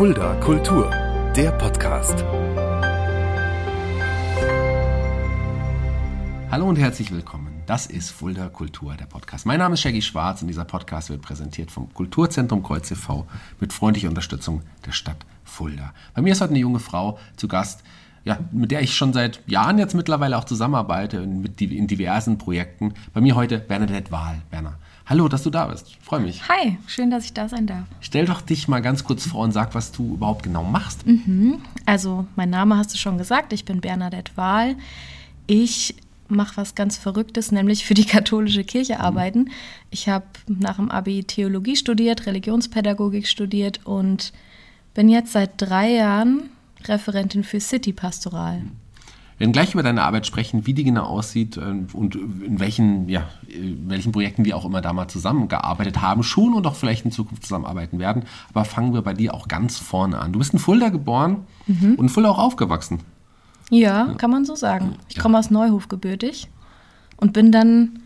Fulda Kultur, der Podcast. Hallo und herzlich willkommen. Das ist Fulda Kultur, der Podcast. Mein Name ist Shaggy Schwarz und dieser Podcast wird präsentiert vom Kulturzentrum Kreuz e.V. mit freundlicher Unterstützung der Stadt Fulda. Bei mir ist heute eine junge Frau zu Gast, ja, mit der ich schon seit Jahren jetzt mittlerweile auch zusammenarbeite in diversen Projekten. Bei mir heute Bernadette Wahl. Berner, hallo, dass du da bist. Freue mich. Hi, schön, dass ich da sein darf. Stell doch dich mal ganz kurz vor und sag, was du überhaupt genau machst. Mhm. Also, mein Name hast du schon gesagt. Ich bin Bernadette Wahl. Ich mache was ganz Verrücktes, nämlich für die katholische Kirche mhm. arbeiten. Ich habe nach dem Abi Theologie studiert, Religionspädagogik studiert und bin jetzt seit drei Jahren Referentin für City Pastoral. Wir werden gleich über deine Arbeit sprechen, wie die genau aussieht äh, und in welchen, ja, in welchen Projekten wir auch immer da mal zusammengearbeitet haben, schon und auch vielleicht in Zukunft zusammenarbeiten werden. Aber fangen wir bei dir auch ganz vorne an. Du bist in Fulda geboren mhm. und in Fulda auch aufgewachsen. Ja, ja, kann man so sagen. Ich komme aus Neuhof gebürtig und bin dann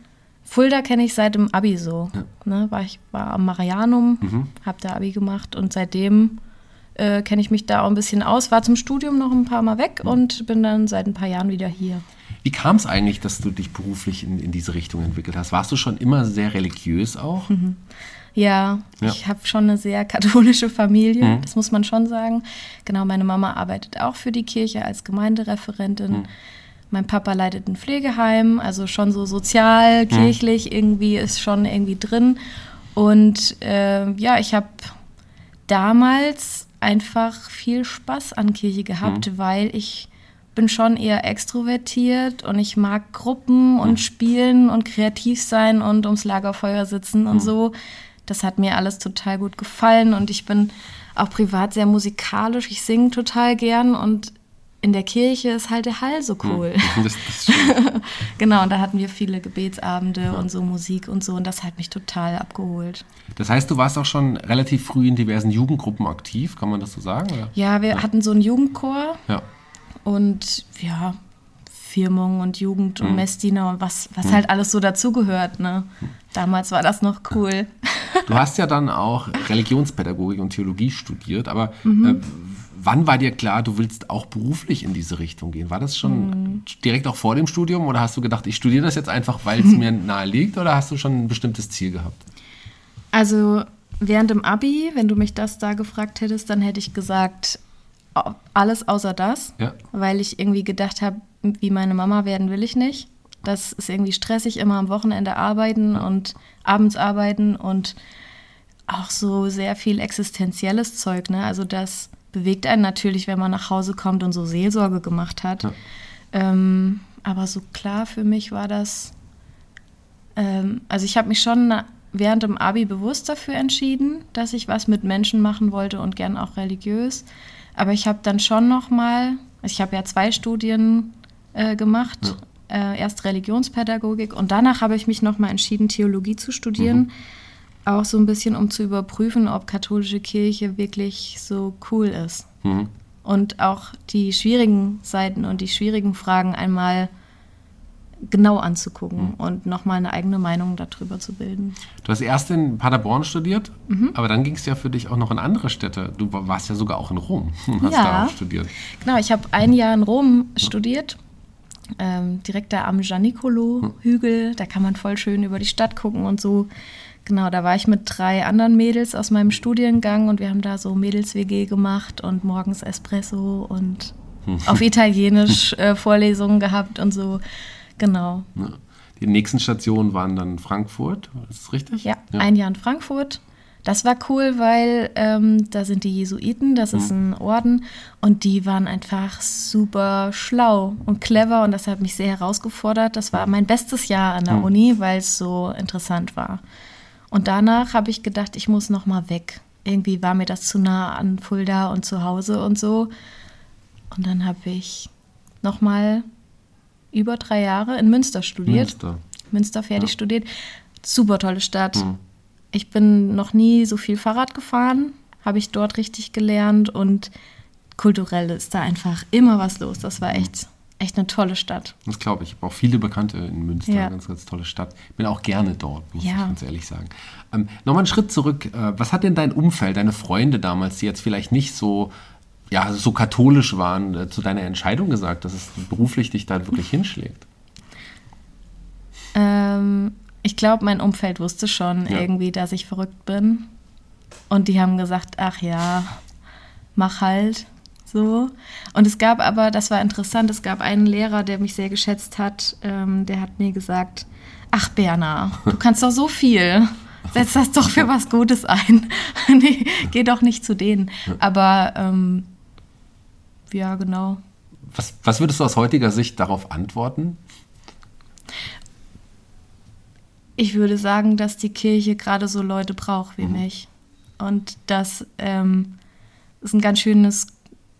Fulda kenne ich seit dem Abi so. Ja. Ne, war ich war am Marianum, mhm. habe da Abi gemacht und seitdem äh, kenne ich mich da auch ein bisschen aus. War zum Studium noch ein paar Mal weg mhm. und bin dann seit ein paar Jahren wieder hier. Wie kam es eigentlich, dass du dich beruflich in, in diese Richtung entwickelt hast? Warst du schon immer sehr religiös auch? Mhm. Ja, ja, ich habe schon eine sehr katholische Familie, mhm. das muss man schon sagen. Genau, meine Mama arbeitet auch für die Kirche als Gemeindereferentin. Mhm. Mein Papa leitet ein Pflegeheim, also schon so sozial, mhm. kirchlich irgendwie ist schon irgendwie drin. Und äh, ja, ich habe damals einfach viel Spaß an Kirche gehabt, mhm. weil ich bin schon eher extrovertiert und ich mag Gruppen und mhm. spielen und kreativ sein und ums Lagerfeuer sitzen und mhm. so. Das hat mir alles total gut gefallen und ich bin auch privat sehr musikalisch. Ich singe total gern und in der Kirche ist halt der Hall so hm, cool. Das, das genau, und da hatten wir viele Gebetsabende ja. und so Musik und so und das hat mich total abgeholt. Das heißt, du warst auch schon relativ früh in diversen Jugendgruppen aktiv, kann man das so sagen? Oder? Ja, wir ja. hatten so einen Jugendchor ja. und ja, Firmung und Jugend und mhm. Messdiener und was, was mhm. halt alles so dazugehört. Ne? Damals war das noch cool. Du hast ja dann auch Religionspädagogik und Theologie studiert, aber mhm. äh, Wann war dir klar, du willst auch beruflich in diese Richtung gehen? War das schon mhm. direkt auch vor dem Studium oder hast du gedacht, ich studiere das jetzt einfach, weil es mir nahe liegt oder hast du schon ein bestimmtes Ziel gehabt? Also während dem Abi, wenn du mich das da gefragt hättest, dann hätte ich gesagt, alles außer das, ja. weil ich irgendwie gedacht habe, wie meine Mama werden will ich nicht. Das ist irgendwie stressig, immer am Wochenende arbeiten und abends arbeiten und auch so sehr viel existenzielles Zeug. Ne? Also das bewegt einen natürlich, wenn man nach Hause kommt und so Seelsorge gemacht hat. Ja. Ähm, aber so klar für mich war das, ähm, also ich habe mich schon während dem Abi bewusst dafür entschieden, dass ich was mit Menschen machen wollte und gern auch religiös. Aber ich habe dann schon noch mal, also ich habe ja zwei Studien äh, gemacht, ja. äh, erst Religionspädagogik und danach habe ich mich noch mal entschieden, Theologie zu studieren. Mhm auch so ein bisschen, um zu überprüfen, ob katholische Kirche wirklich so cool ist. Mhm. Und auch die schwierigen Seiten und die schwierigen Fragen einmal genau anzugucken mhm. und nochmal eine eigene Meinung darüber zu bilden. Du hast erst in Paderborn studiert, mhm. aber dann ging es ja für dich auch noch in andere Städte. Du warst ja sogar auch in Rom, hast ja, da auch studiert. Genau, ich habe ein Jahr in Rom studiert, ähm, direkt da am Gianicolo-Hügel. Da kann man voll schön über die Stadt gucken und so. Genau, da war ich mit drei anderen Mädels aus meinem Studiengang und wir haben da so Mädels-WG gemacht und morgens Espresso und auf Italienisch äh, Vorlesungen gehabt und so. Genau. Ja. Die nächsten Stationen waren dann Frankfurt, ist das richtig? Ja, ja, ein Jahr in Frankfurt. Das war cool, weil ähm, da sind die Jesuiten, das ist mhm. ein Orden und die waren einfach super schlau und clever und das hat mich sehr herausgefordert. Das war mein bestes Jahr an der mhm. Uni, weil es so interessant war. Und danach habe ich gedacht, ich muss noch mal weg. Irgendwie war mir das zu nah an Fulda und zu Hause und so. Und dann habe ich noch mal über drei Jahre in Münster studiert. Münster. Münster fertig ja. studiert. Super tolle Stadt. Mhm. Ich bin noch nie so viel Fahrrad gefahren, habe ich dort richtig gelernt und kulturell ist da einfach immer was los. Das war echt, echt eine tolle Stadt. Das glaube ich. Ich habe auch viele Bekannte in Münster. Ja. Ganz, ganz tolle Stadt. Ich bin auch gerne dort, muss ja. ich ganz ehrlich sagen. Ähm, Nochmal einen Schritt zurück. Äh, was hat denn dein Umfeld, deine Freunde damals, die jetzt vielleicht nicht so, ja, so katholisch waren, äh, zu deiner Entscheidung gesagt, dass es beruflich dich da wirklich hinschlägt? Ähm, ich glaube, mein Umfeld wusste schon ja. irgendwie, dass ich verrückt bin. Und die haben gesagt, ach ja, mach halt so. Und es gab aber, das war interessant, es gab einen Lehrer, der mich sehr geschätzt hat, ähm, der hat mir gesagt, ach Berna, du kannst doch so viel. Setz das doch für was Gutes ein. nee, geh doch nicht zu denen. Aber ähm, ja, genau. Was, was würdest du aus heutiger Sicht darauf antworten? Ich würde sagen, dass die Kirche gerade so Leute braucht wie mhm. mich. Und das ähm, ist ein ganz schönes,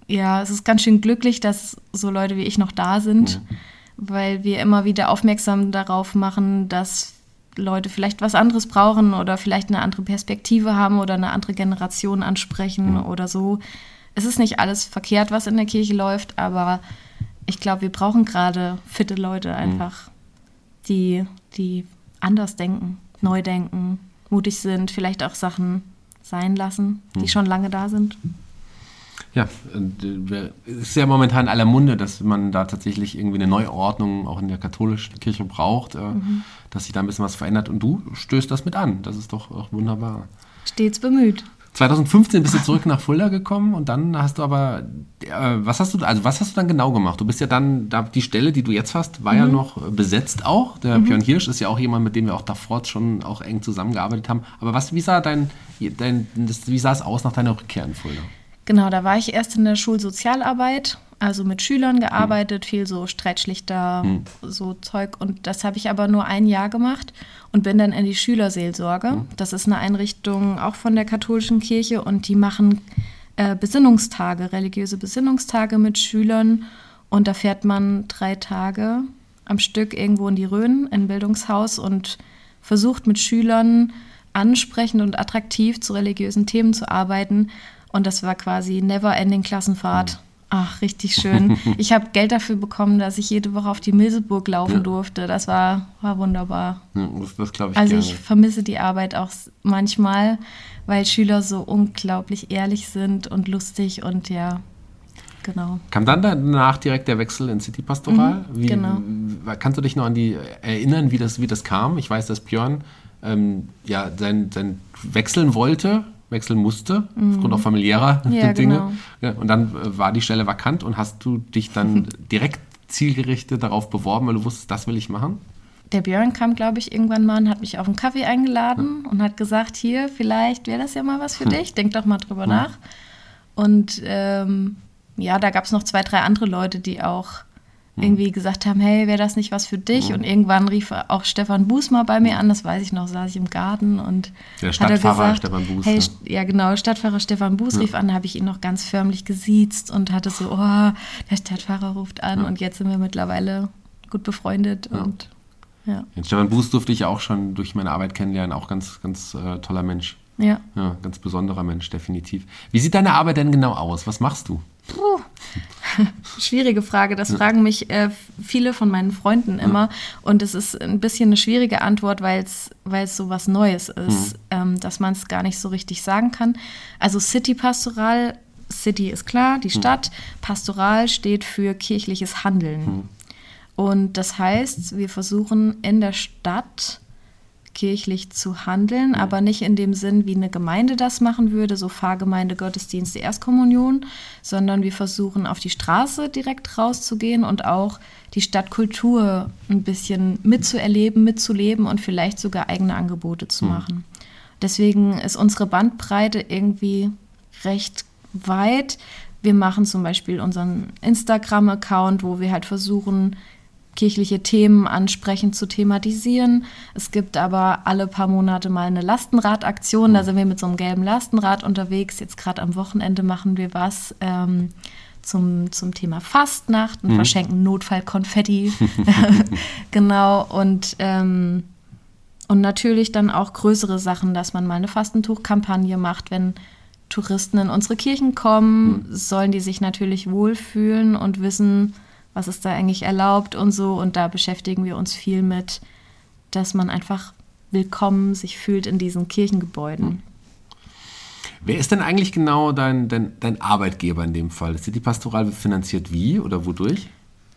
ja, es ist ganz schön glücklich, dass so Leute wie ich noch da sind, mhm. weil wir immer wieder aufmerksam darauf machen, dass Leute vielleicht was anderes brauchen oder vielleicht eine andere Perspektive haben oder eine andere Generation ansprechen mhm. oder so. Es ist nicht alles verkehrt, was in der Kirche läuft, aber ich glaube, wir brauchen gerade fitte Leute mhm. einfach, die, die anders denken, neu denken, mutig sind, vielleicht auch Sachen sein lassen, die hm. schon lange da sind. Ja, äh, es ist ja momentan aller Munde, dass man da tatsächlich irgendwie eine Neuordnung auch in der katholischen Kirche braucht, äh, mhm. dass sich da ein bisschen was verändert. Und du stößt das mit an. Das ist doch auch wunderbar. Stets bemüht. 2015 bist du zurück nach Fulda gekommen und dann hast du aber, äh, was hast du, also was hast du dann genau gemacht? Du bist ja dann, da, die Stelle, die du jetzt hast, war mhm. ja noch besetzt auch. Der mhm. Björn Hirsch ist ja auch jemand, mit dem wir auch davor schon auch eng zusammengearbeitet haben. Aber was, wie sah dein, dein das, wie sah es aus nach deiner Rückkehr in Fulda? Genau, da war ich erst in der Schulsozialarbeit, also mit Schülern gearbeitet, hm. viel so Streitschlichter, hm. so Zeug. Und das habe ich aber nur ein Jahr gemacht und bin dann in die Schülerseelsorge. Hm. Das ist eine Einrichtung auch von der katholischen Kirche und die machen äh, Besinnungstage, religiöse Besinnungstage mit Schülern. Und da fährt man drei Tage am Stück irgendwo in die Rhön, in ein Bildungshaus und versucht mit Schülern ansprechend und attraktiv zu religiösen Themen zu arbeiten und das war quasi Never-Ending Klassenfahrt. Ach, richtig schön. Ich habe Geld dafür bekommen, dass ich jede Woche auf die Milseburg laufen ja. durfte. Das war, war wunderbar. Ja, das, das glaube ich Also gerne. ich vermisse die Arbeit auch manchmal, weil Schüler so unglaublich ehrlich sind und lustig und ja, genau. Kam dann danach direkt der Wechsel in City Pastoral? Mhm, genau. Kannst du dich noch an die erinnern, wie das, wie das kam? Ich weiß, dass Björn ähm, ja, sein, sein wechseln wollte wechseln musste, mhm. aufgrund auch familiärer ja, Dinge. Genau. Und dann äh, war die Stelle vakant und hast du dich dann direkt zielgerichtet darauf beworben, weil du wusstest, das will ich machen? Der Björn kam, glaube ich, irgendwann mal und hat mich auf einen Kaffee eingeladen ja. und hat gesagt, hier, vielleicht wäre das ja mal was für hm. dich, denk doch mal drüber hm. nach. Und ähm, ja, da gab es noch zwei, drei andere Leute, die auch. Irgendwie gesagt haben, hey, wäre das nicht was für dich? Mhm. Und irgendwann rief auch Stefan Buß mal bei mir an, das weiß ich noch, saß ich im Garten und der Stadtfahrer gesagt, Stefan Buß. Hey, ja. ja genau, Stadtfahrer Stefan Buß ja. rief an, habe ich ihn noch ganz förmlich gesiezt und hatte so, oh, der Stadtfahrer ruft an ja. und jetzt sind wir mittlerweile gut befreundet und ja. Den Stefan Buß durfte ich auch schon durch meine Arbeit kennenlernen, auch ganz, ganz äh, toller Mensch. Ja. Ja, ganz besonderer Mensch, definitiv. Wie sieht deine Arbeit denn genau aus? Was machst du? Puh. Schwierige Frage. Das fragen mich äh, viele von meinen Freunden immer. Und es ist ein bisschen eine schwierige Antwort, weil es so was Neues ist, mhm. ähm, dass man es gar nicht so richtig sagen kann. Also City Pastoral, City ist klar, die Stadt. Mhm. Pastoral steht für kirchliches Handeln. Mhm. Und das heißt, wir versuchen in der Stadt kirchlich zu handeln, mhm. aber nicht in dem Sinn, wie eine Gemeinde das machen würde, so Pfarrgemeinde, Gottesdienste, Erstkommunion, sondern wir versuchen auf die Straße direkt rauszugehen und auch die Stadtkultur ein bisschen mitzuerleben, mitzuleben und vielleicht sogar eigene Angebote zu mhm. machen. Deswegen ist unsere Bandbreite irgendwie recht weit. Wir machen zum Beispiel unseren Instagram-Account, wo wir halt versuchen, kirchliche Themen ansprechend zu thematisieren. Es gibt aber alle paar Monate mal eine Lastenradaktion. Da sind wir mit so einem gelben Lastenrad unterwegs. Jetzt gerade am Wochenende machen wir was ähm, zum, zum Thema Fastnacht und mhm. verschenken Notfallkonfetti. genau. Und, ähm, und natürlich dann auch größere Sachen, dass man mal eine Fastentuchkampagne macht, wenn Touristen in unsere Kirchen kommen, mhm. sollen die sich natürlich wohlfühlen und wissen, was ist da eigentlich erlaubt und so. Und da beschäftigen wir uns viel mit, dass man einfach willkommen sich fühlt in diesen Kirchengebäuden. Mhm. Wer ist denn eigentlich genau dein, dein, dein Arbeitgeber in dem Fall? Ist die Pastoral finanziert wie oder wodurch?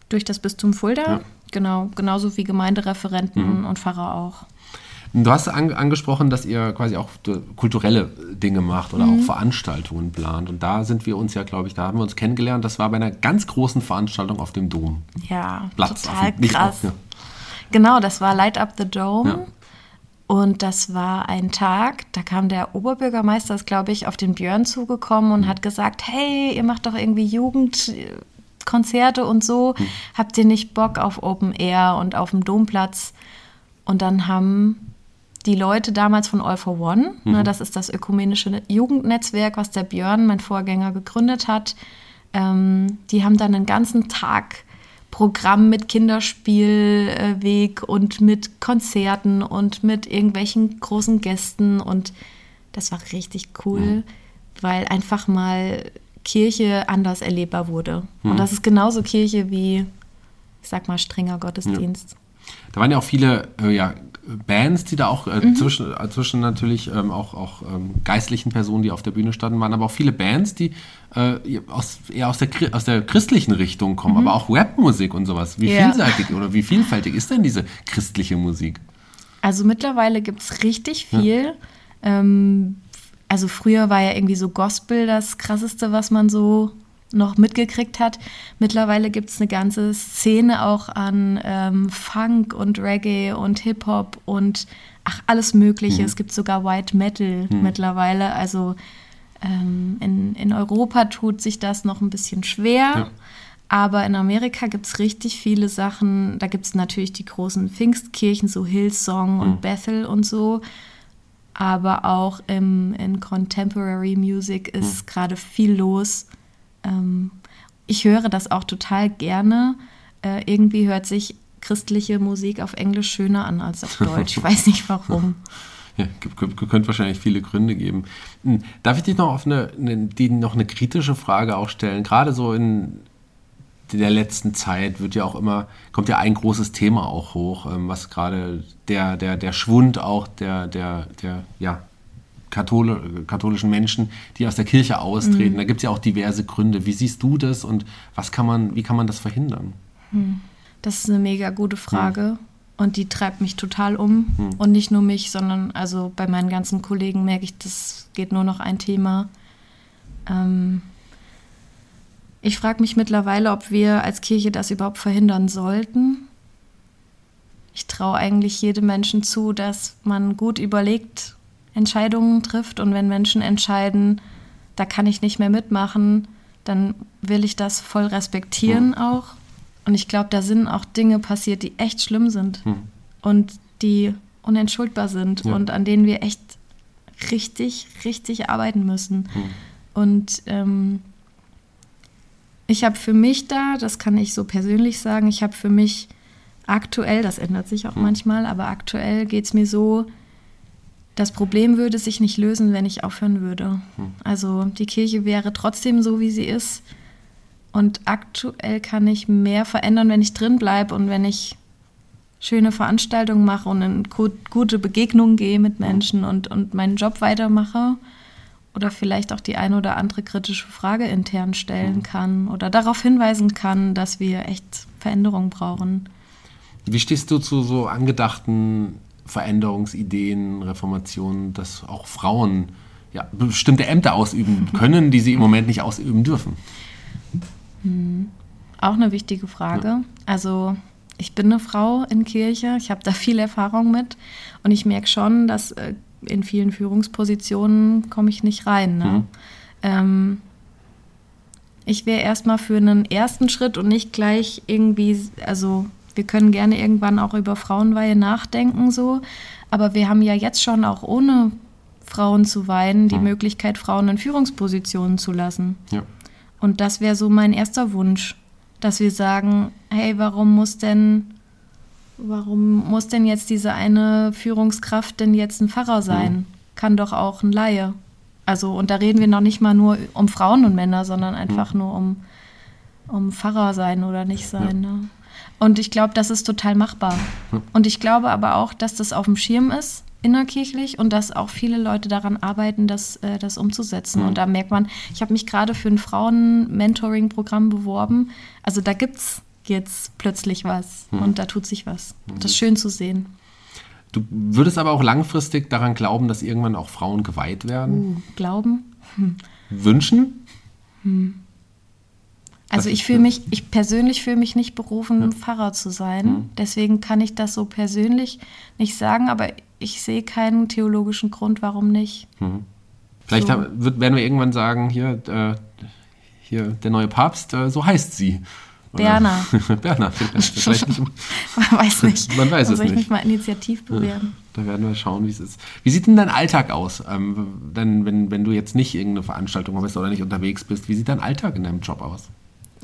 Durch das Bistum Fulda, ja. genau, genauso wie Gemeindereferenten mhm. und Pfarrer auch. Du hast an, angesprochen, dass ihr quasi auch kulturelle Dinge macht oder mhm. auch Veranstaltungen plant. Und da sind wir uns ja, glaube ich, da haben wir uns kennengelernt. Das war bei einer ganz großen Veranstaltung auf dem Dom. Ja, Platz, total dem, krass. Auf, ja. Genau, das war Light Up the Dome. Ja. Und das war ein Tag, da kam der Oberbürgermeister, ist, glaube ich, auf den Björn zugekommen und mhm. hat gesagt, hey, ihr macht doch irgendwie Jugendkonzerte und so. Mhm. Habt ihr nicht Bock auf Open Air und auf dem Domplatz? Und dann haben die Leute damals von All for One, ne, mhm. ne, das ist das ökumenische Jugendnetzwerk, was der Björn, mein Vorgänger, gegründet hat, ähm, die haben dann einen ganzen Tag Programm mit Kinderspielweg und mit Konzerten und mit irgendwelchen großen Gästen und das war richtig cool, mhm. weil einfach mal Kirche anders erlebbar wurde. Mhm. Und das ist genauso Kirche wie, ich sag mal, strenger Gottesdienst. Ja. Da waren ja auch viele äh, ja, Bands, die da auch äh, mhm. zwischen, äh, zwischen natürlich ähm, auch, auch ähm, geistlichen Personen, die auf der Bühne standen, waren aber auch viele Bands, die äh, aus, eher aus der, aus der christlichen Richtung kommen, mhm. aber auch Rapmusik und sowas. Wie ja. vielseitig oder wie vielfältig ist denn diese christliche Musik? Also mittlerweile gibt es richtig viel. Ja. Ähm, also früher war ja irgendwie so Gospel das krasseste, was man so noch mitgekriegt hat. Mittlerweile gibt es eine ganze Szene auch an ähm, Funk und Reggae und Hip-Hop und ach, alles Mögliche. Mhm. Es gibt sogar White Metal mhm. mittlerweile. Also ähm, in, in Europa tut sich das noch ein bisschen schwer. Ja. Aber in Amerika gibt es richtig viele Sachen. Da gibt es natürlich die großen Pfingstkirchen, so Hillsong mhm. und Bethel und so. Aber auch im, in Contemporary Music ist mhm. gerade viel los. Ähm, ich höre das auch total gerne. Äh, irgendwie hört sich christliche Musik auf Englisch schöner an als auf Deutsch. Ich weiß nicht warum. Ja, könnte wahrscheinlich viele Gründe geben. Hm, darf ich dich noch auf eine, eine, noch eine kritische Frage auch stellen? Gerade so in der letzten Zeit wird ja auch immer, kommt ja ein großes Thema auch hoch, ähm, was gerade der, der, der Schwund auch der, der, der, ja, Kathol katholischen Menschen, die aus der Kirche austreten. Mhm. Da gibt es ja auch diverse Gründe. Wie siehst du das und was kann man, wie kann man das verhindern? Hm. Das ist eine mega gute Frage. Mhm. Und die treibt mich total um. Mhm. Und nicht nur mich, sondern also bei meinen ganzen Kollegen merke ich, das geht nur noch ein Thema. Ähm ich frage mich mittlerweile, ob wir als Kirche das überhaupt verhindern sollten. Ich traue eigentlich jedem Menschen zu, dass man gut überlegt, Entscheidungen trifft. Und wenn Menschen entscheiden, da kann ich nicht mehr mitmachen, dann will ich das voll respektieren mhm. auch. Und ich glaube, da sind auch Dinge passiert, die echt schlimm sind mhm. und die unentschuldbar sind ja. und an denen wir echt richtig, richtig arbeiten müssen. Mhm. Und ähm, ich habe für mich da, das kann ich so persönlich sagen, ich habe für mich aktuell, das ändert sich auch mhm. manchmal, aber aktuell geht es mir so, das Problem würde sich nicht lösen, wenn ich aufhören würde. Hm. Also die Kirche wäre trotzdem so, wie sie ist. Und aktuell kann ich mehr verändern, wenn ich drin bleibe und wenn ich schöne Veranstaltungen mache und in gute Begegnungen gehe mit Menschen und, und meinen Job weitermache. Oder vielleicht auch die eine oder andere kritische Frage intern stellen hm. kann oder darauf hinweisen kann, dass wir echt Veränderungen brauchen. Wie stehst du zu so angedachten Veränderungsideen, Reformationen, dass auch Frauen ja, bestimmte Ämter ausüben können, die sie im Moment nicht ausüben dürfen? Hm. Auch eine wichtige Frage. Ja. Also ich bin eine Frau in Kirche, ich habe da viel Erfahrung mit und ich merke schon, dass äh, in vielen Führungspositionen komme ich nicht rein. Ne? Mhm. Ähm, ich wäre erstmal für einen ersten Schritt und nicht gleich irgendwie, also wir können gerne irgendwann auch über Frauenweihe nachdenken, so. Aber wir haben ja jetzt schon auch ohne Frauen zu weihen die ja. Möglichkeit, Frauen in Führungspositionen zu lassen. Ja. Und das wäre so mein erster Wunsch, dass wir sagen, hey, warum muss denn, warum muss denn jetzt diese eine Führungskraft denn jetzt ein Pfarrer sein? Ja. Kann doch auch ein Laie. Also, und da reden wir noch nicht mal nur um Frauen und Männer, sondern einfach nur um um Pfarrer sein oder nicht sein. Ja. Ne? Und ich glaube, das ist total machbar. Und ich glaube aber auch, dass das auf dem Schirm ist, innerkirchlich, und dass auch viele Leute daran arbeiten, das, äh, das umzusetzen. Mhm. Und da merkt man, ich habe mich gerade für ein Frauen-Mentoring-Programm beworben. Also da gibt es jetzt plötzlich was mhm. und da tut sich was. Das ist schön zu sehen. Du würdest aber auch langfristig daran glauben, dass irgendwann auch Frauen geweiht werden? Uh, glauben? Hm. Wünschen? Hm. Also ich fühle mich, ich persönlich fühle mich nicht berufen, ja. Pfarrer zu sein. Mhm. Deswegen kann ich das so persönlich nicht sagen, aber ich sehe keinen theologischen Grund, warum nicht. Mhm. Vielleicht so. haben, werden wir irgendwann sagen, hier, äh, hier der neue Papst, äh, so heißt sie. Berner. Berner, vielleicht nicht. Man weiß nicht. Man weiß es nicht. ich mich mal initiativ bewerben. Ja, da werden wir schauen, wie es ist. Wie sieht denn dein Alltag aus? Ähm, denn, wenn, wenn du jetzt nicht irgendeine Veranstaltung bist oder nicht unterwegs bist, wie sieht dein Alltag in deinem Job aus?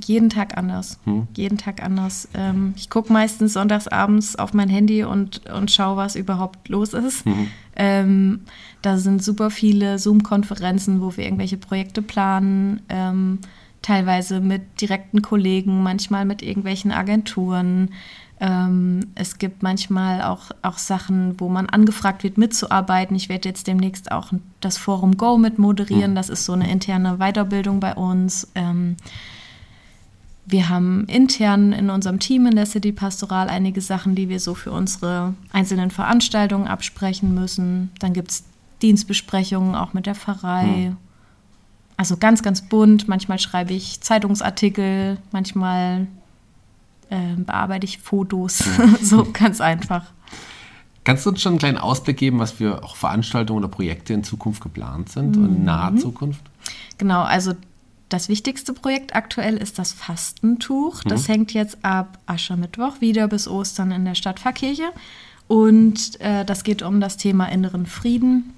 Jeden Tag anders. Hm. Jeden Tag anders. Ähm, ich gucke meistens sonntags abends auf mein Handy und, und schaue, was überhaupt los ist. Mhm. Ähm, da sind super viele Zoom-Konferenzen, wo wir irgendwelche Projekte planen. Ähm, teilweise mit direkten Kollegen, manchmal mit irgendwelchen Agenturen. Ähm, es gibt manchmal auch, auch Sachen, wo man angefragt wird, mitzuarbeiten. Ich werde jetzt demnächst auch das Forum Go mit moderieren. Hm. Das ist so eine interne Weiterbildung bei uns. Ähm, wir haben intern in unserem Team in der City Pastoral einige Sachen, die wir so für unsere einzelnen Veranstaltungen absprechen müssen. Dann gibt es Dienstbesprechungen auch mit der Pfarrei. Hm. Also ganz, ganz bunt. Manchmal schreibe ich Zeitungsartikel, manchmal äh, bearbeite ich Fotos. So ganz einfach. Kannst du uns schon einen kleinen Ausblick geben, was für auch Veranstaltungen oder Projekte in Zukunft geplant sind mhm. und in naher Zukunft? Genau, also das wichtigste Projekt aktuell ist das Fastentuch. Das mhm. hängt jetzt ab Aschermittwoch wieder bis Ostern in der Stadtpfarrkirche. Und äh, das geht um das Thema inneren Frieden.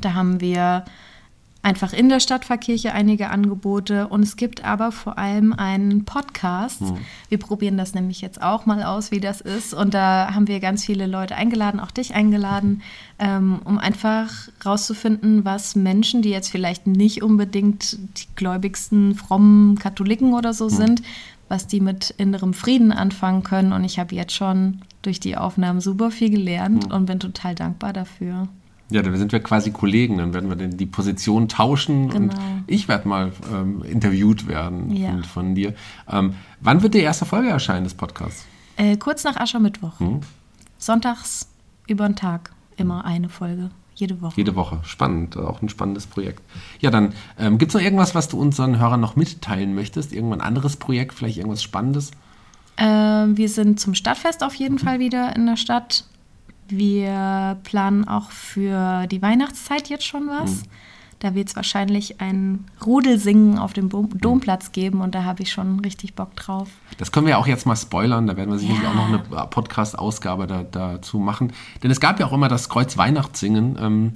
Da haben wir einfach in der Stadtpfarrkirche einige Angebote und es gibt aber vor allem einen Podcast. Mhm. Wir probieren das nämlich jetzt auch mal aus, wie das ist und da haben wir ganz viele Leute eingeladen, auch dich eingeladen, ähm, um einfach rauszufinden, was Menschen, die jetzt vielleicht nicht unbedingt die gläubigsten, frommen Katholiken oder so mhm. sind, was die mit innerem Frieden anfangen können und ich habe jetzt schon durch die Aufnahmen super viel gelernt mhm. und bin total dankbar dafür. Ja, dann sind wir quasi Kollegen, dann werden wir denn die Position tauschen genau. und ich werde mal ähm, interviewt werden ja. von, von, dir. Ähm, wann wird die erste Folge erscheinen des Podcasts? Äh, kurz nach Aschermittwoch. Hm? Sonntags über den Tag immer eine Folge. Jede Woche. Jede Woche. Spannend. Auch ein spannendes Projekt. Ja, dann ähm, gibt es noch irgendwas, was du unseren Hörern noch mitteilen möchtest? Irgendwann ein anderes Projekt, vielleicht irgendwas Spannendes? Ähm, wir sind zum Stadtfest auf jeden mhm. Fall wieder in der Stadt. Wir planen auch für die Weihnachtszeit jetzt schon was. Mhm. Da wird es wahrscheinlich ein Rudelsingen auf dem Domplatz geben und da habe ich schon richtig Bock drauf. Das können wir auch jetzt mal spoilern, da werden wir sicherlich ja. auch noch eine Podcast-Ausgabe da, dazu machen. Denn es gab ja auch immer das Kreuz Weihnachtssingen. Ähm,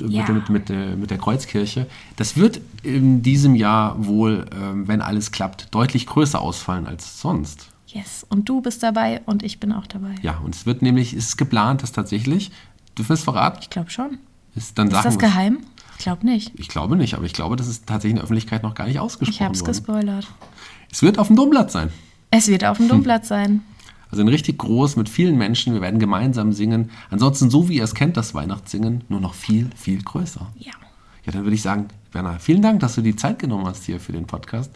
ja. mit, mit, mit, mit, der Kreuzkirche. Das wird in diesem Jahr wohl, ähm, wenn alles klappt, deutlich größer ausfallen als sonst. Yes, und du bist dabei und ich bin auch dabei. Ja, und es wird nämlich, es ist geplant, dass tatsächlich, du wirst verraten? Ich glaube schon. Ist, dann ist das geheim? Ich glaube nicht. Ich glaube nicht, aber ich glaube, das ist tatsächlich in der Öffentlichkeit noch gar nicht ausgesprochen Ich habe es gespoilert. Es wird auf dem Domplatz sein. Es wird auf dem Domplatz sein. Also ein richtig groß mit vielen Menschen. Wir werden gemeinsam singen. Ansonsten, so wie ihr es kennt, das Weihnachtssingen, nur noch viel, viel größer. Ja. Ja, dann würde ich sagen, Werner, vielen Dank, dass du die Zeit genommen hast hier für den Podcast.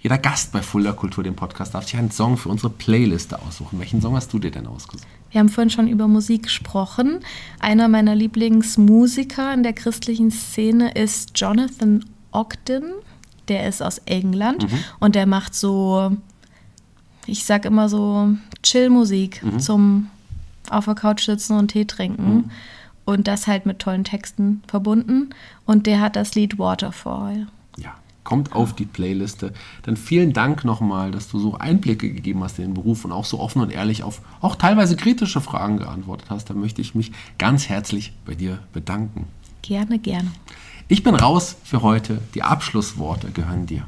Jeder Gast bei Fulda Kultur, dem Podcast, darf sich einen Song für unsere Playliste aussuchen. Welchen Song hast du dir denn ausgesucht? Wir haben vorhin schon über Musik gesprochen. Einer meiner Lieblingsmusiker in der christlichen Szene ist Jonathan Ogden. Der ist aus England mhm. und der macht so, ich sag immer so, Chill-Musik mhm. zum auf der Couch sitzen und Tee trinken. Mhm. Und das halt mit tollen Texten verbunden. Und der hat das Lied Waterfall kommt auf die Playliste. Dann vielen Dank nochmal, dass du so Einblicke gegeben hast in den Beruf und auch so offen und ehrlich auf auch teilweise kritische Fragen geantwortet hast. Da möchte ich mich ganz herzlich bei dir bedanken. Gerne, gerne. Ich bin raus für heute. Die Abschlussworte gehören dir.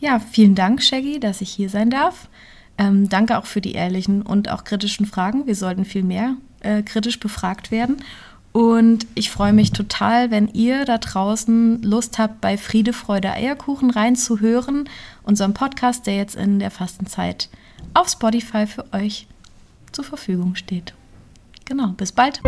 Ja, vielen Dank, Shaggy, dass ich hier sein darf. Ähm, danke auch für die ehrlichen und auch kritischen Fragen. Wir sollten viel mehr äh, kritisch befragt werden. Und ich freue mich total, wenn ihr da draußen Lust habt, bei Friede, Freude, Eierkuchen reinzuhören. Unserem Podcast, der jetzt in der Fastenzeit auf Spotify für euch zur Verfügung steht. Genau, bis bald.